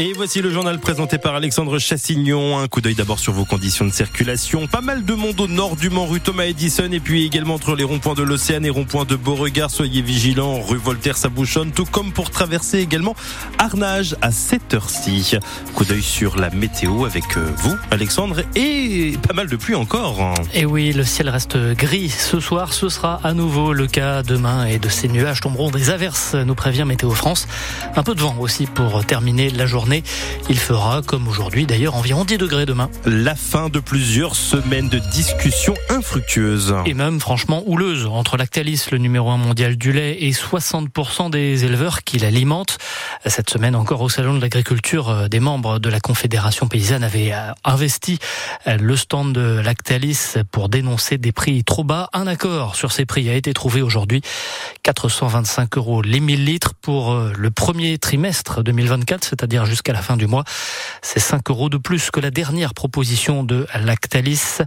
Et voici le journal présenté par Alexandre Chassignon. Un coup d'œil d'abord sur vos conditions de circulation. Pas mal de monde au nord du Mans, rue Thomas Edison, et puis également entre les ronds-points de l'Océan et ronds-points de Beauregard. Soyez vigilants, rue Voltaire, ça bouchonne, tout comme pour traverser également Arnage à cette heure-ci. Coup d'œil sur la météo avec euh, vous, Alexandre, et pas mal de pluie encore. Et oui, le ciel reste gris. Ce soir, ce sera à nouveau le cas demain, et de ces nuages tomberont des averses, nous prévient Météo France. Un peu de vent aussi pour terminer la journée. Il fera, comme aujourd'hui d'ailleurs, environ 10 degrés demain. La fin de plusieurs semaines de discussions infructueuses. Et même franchement houleuses entre Lactalis, le numéro 1 mondial du lait, et 60% des éleveurs qui l'alimentent. Cette semaine encore au Salon de l'agriculture, euh, des membres de la Confédération paysanne avaient euh, investi euh, le stand de Lactalis pour dénoncer des prix trop bas. Un accord sur ces prix a été trouvé aujourd'hui. 425 euros les 1000 litres pour le premier trimestre 2024, c'est-à-dire jusqu'à la fin du mois. C'est 5 euros de plus que la dernière proposition de Lactalis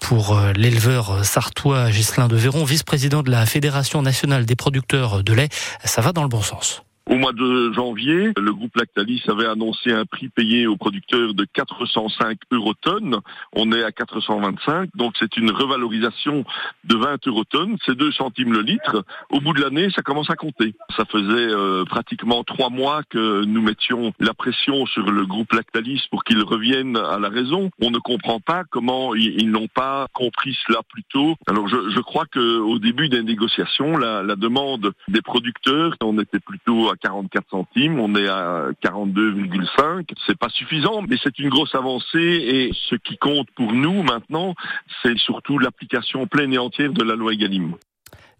pour l'éleveur sartois Ghislain de Véron, vice-président de la Fédération nationale des producteurs de lait. Ça va dans le bon sens. Au mois de janvier, le groupe Lactalis avait annoncé un prix payé aux producteurs de 405 eurotonnes. On est à 425, donc c'est une revalorisation de 20 eurotonnes. C'est 2 centimes le litre. Au bout de l'année, ça commence à compter. Ça faisait euh, pratiquement trois mois que nous mettions la pression sur le groupe Lactalis pour qu'il revienne à la raison. On ne comprend pas comment ils, n'ont pas compris cela plus tôt. Alors je, je crois qu'au début des négociations, la, la demande des producteurs, on était plutôt 44 centimes, on est à 42,5. C'est pas suffisant, mais c'est une grosse avancée et ce qui compte pour nous maintenant, c'est surtout l'application pleine et entière de la loi Egalim.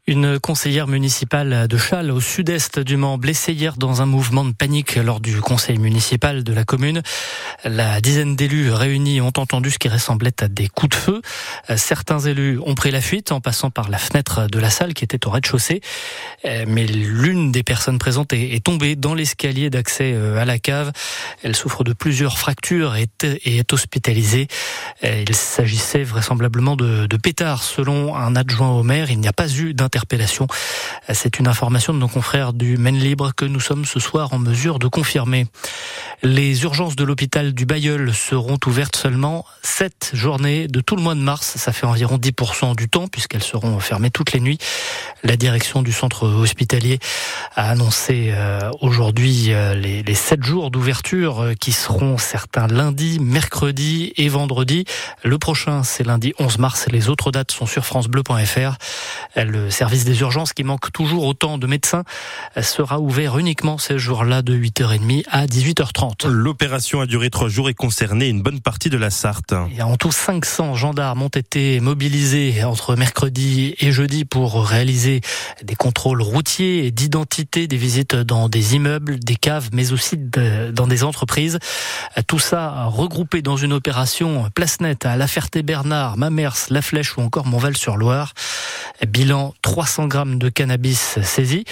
Une conseillère municipale de Châles, au sud-est du Mans, blessée hier dans un mouvement de panique lors du conseil municipal de la commune. La dizaine d'élus réunis ont entendu ce qui ressemblait à des coups de feu. Certains élus ont pris la fuite en passant par la fenêtre de la salle qui était au rez-de-chaussée. Mais l'une des personnes présentes est tombée dans l'escalier d'accès euh, à la cave. Elle souffre de plusieurs fractures et est hospitalisée. Il s'agissait vraisemblablement de pétards. Selon un adjoint au maire, il n'y a pas eu d'intervention C'est une information de nos confrères du Maine Libre que nous sommes ce soir en mesure de confirmer. Les urgences de l'hôpital du Bayeul seront ouvertes seulement sept journées de tout le mois de mars. Ça fait environ 10% du temps puisqu'elles seront fermées toutes les nuits. La direction du centre hospitalier a annoncé euh, aujourd'hui euh, les sept jours d'ouverture euh, qui seront certains lundi, mercredi et vendredi. Le prochain, c'est lundi 11 mars. Les autres dates sont sur francebleu.fr. Le service des urgences qui manque toujours autant de médecins sera ouvert uniquement ces jours-là de 8h30 à 18h30. L'opération a duré trois jours et concerné une bonne partie de la Sarthe. en tout, 500 gendarmes ont été mobilisés entre mercredi et jeudi pour réaliser des contrôles routiers et d'identité, des visites dans des immeubles, des caves, mais aussi dans des entreprises. Tout ça regroupé dans une opération place nette à La Ferté-Bernard, Mamers, La Flèche ou encore Montval-sur-Loire. Bilan 300 grammes de cannabis saisis.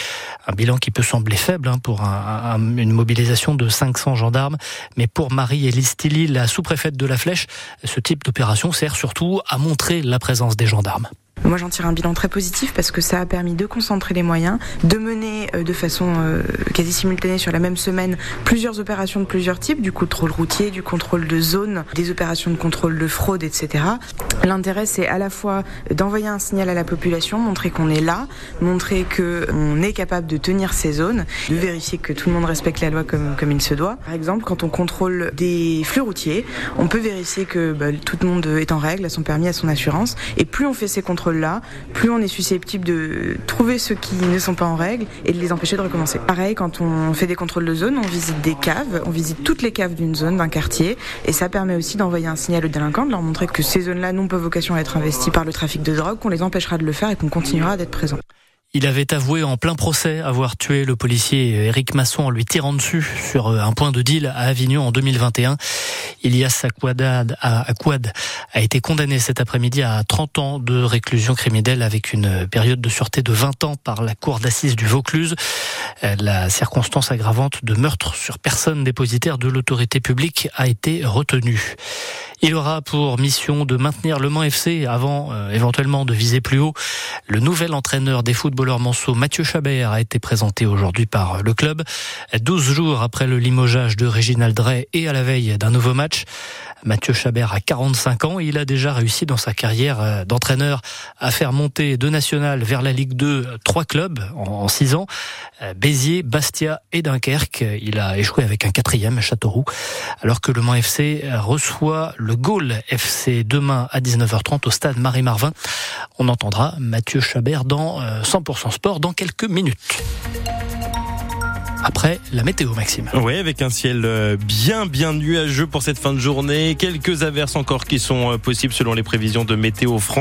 Un bilan qui peut sembler faible hein, pour une mobilisation de 500 gendarmes. Mais pour Marie-Élise Tilly, la sous-préfète de la Flèche, ce type d'opération sert surtout à montrer la présence des gendarmes. Moi, j'en tire un bilan très positif parce que ça a permis de concentrer les moyens, de mener euh, de façon euh, quasi simultanée sur la même semaine plusieurs opérations de plusieurs types, du contrôle routier, du contrôle de zone, des opérations de contrôle de fraude, etc. L'intérêt, c'est à la fois d'envoyer un signal à la population, montrer qu'on est là, montrer qu'on est capable de tenir ces zones, de vérifier que tout le monde respecte la loi comme, il se doit. Par exemple, quand on contrôle des flux routiers, on peut vérifier que bah, tout le monde est en règle, à son permis, à son assurance. Et plus on fait ces contrôles là plus on est susceptible de trouver ceux qui ne sont pas en règle et de les empêcher de recommencer. Pareil, quand on fait des contrôles de zone, on visite des caves, on visite toutes les caves d'une zone, d'un quartier, et ça permet aussi d'envoyer un signal aux délinquants, de leur montrer que ces zones-là n'ont pas vocation à être investies par le trafic de drogue, qu'on les empêchera de le faire et qu'on continuera d'être présent. Il avait avoué en plein procès avoir tué le policier Éric Masson en lui tirant dessus sur euh, un point de deal à Avignon en 2021. Ilias Aquadad a été condamné cet après-midi à 30 ans de réclusion criminelle avec une période de sûreté de 20 ans par la cour d'assises du Vaucluse. Euh, la circonstance aggravante de meurtre sur personne dépositaire de l'autorité publique a été retenue. Il aura pour mission de maintenir le Mans FC avant euh, éventuellement de viser plus haut. Le nouvel entraîneur des footballeurs footballeur manceau Mathieu Chabert a été présenté aujourd'hui par le club. 12 jours après le limogeage de Réginald Drey et à la veille d'un nouveau match. Mathieu Chabert a 45 ans et il a déjà réussi dans sa carrière euh, d'entraîneur à faire monter de national vers la Ligue 2 trois clubs en 6 ans. Euh, Béziers, Bastia et Dunkerque. Il a échoué avec un quatrième, Châteauroux. Alors que le Mans FC reçoit le Gaulle FC demain à 19h30 au stade Marie-Marvin. On entendra Mathieu Chabert dans 100% euh, Sport dans quelques minutes après la météo, Maxime. Oui, avec un ciel euh, bien, bien nuageux pour cette fin de journée. Quelques averses encore qui sont possibles selon les prévisions de Météo France.